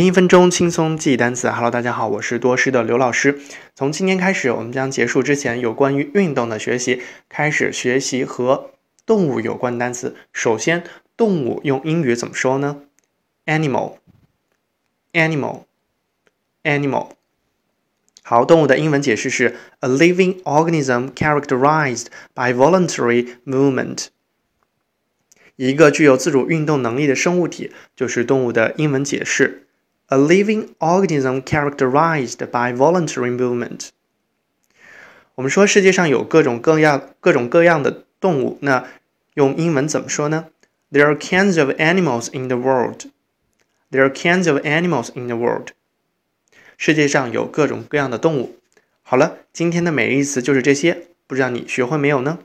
一分钟轻松记单词。Hello，大家好，我是多师的刘老师。从今天开始，我们将结束之前有关于运动的学习，开始学习和动物有关单词。首先，动物用英语怎么说呢？Animal，animal，animal。好，动物的英文解释是 a living organism characterized by voluntary movement。一个具有自主运动能力的生物体，就是动物的英文解释。A living organism characterized by voluntary movement。我们说世界上有各种各样、各种各样的动物，那用英文怎么说呢？There are kinds of animals in the world. There are kinds of animals in the world. 世界上有各种各样的动物。好了，今天的每日一词就是这些，不知道你学会没有呢？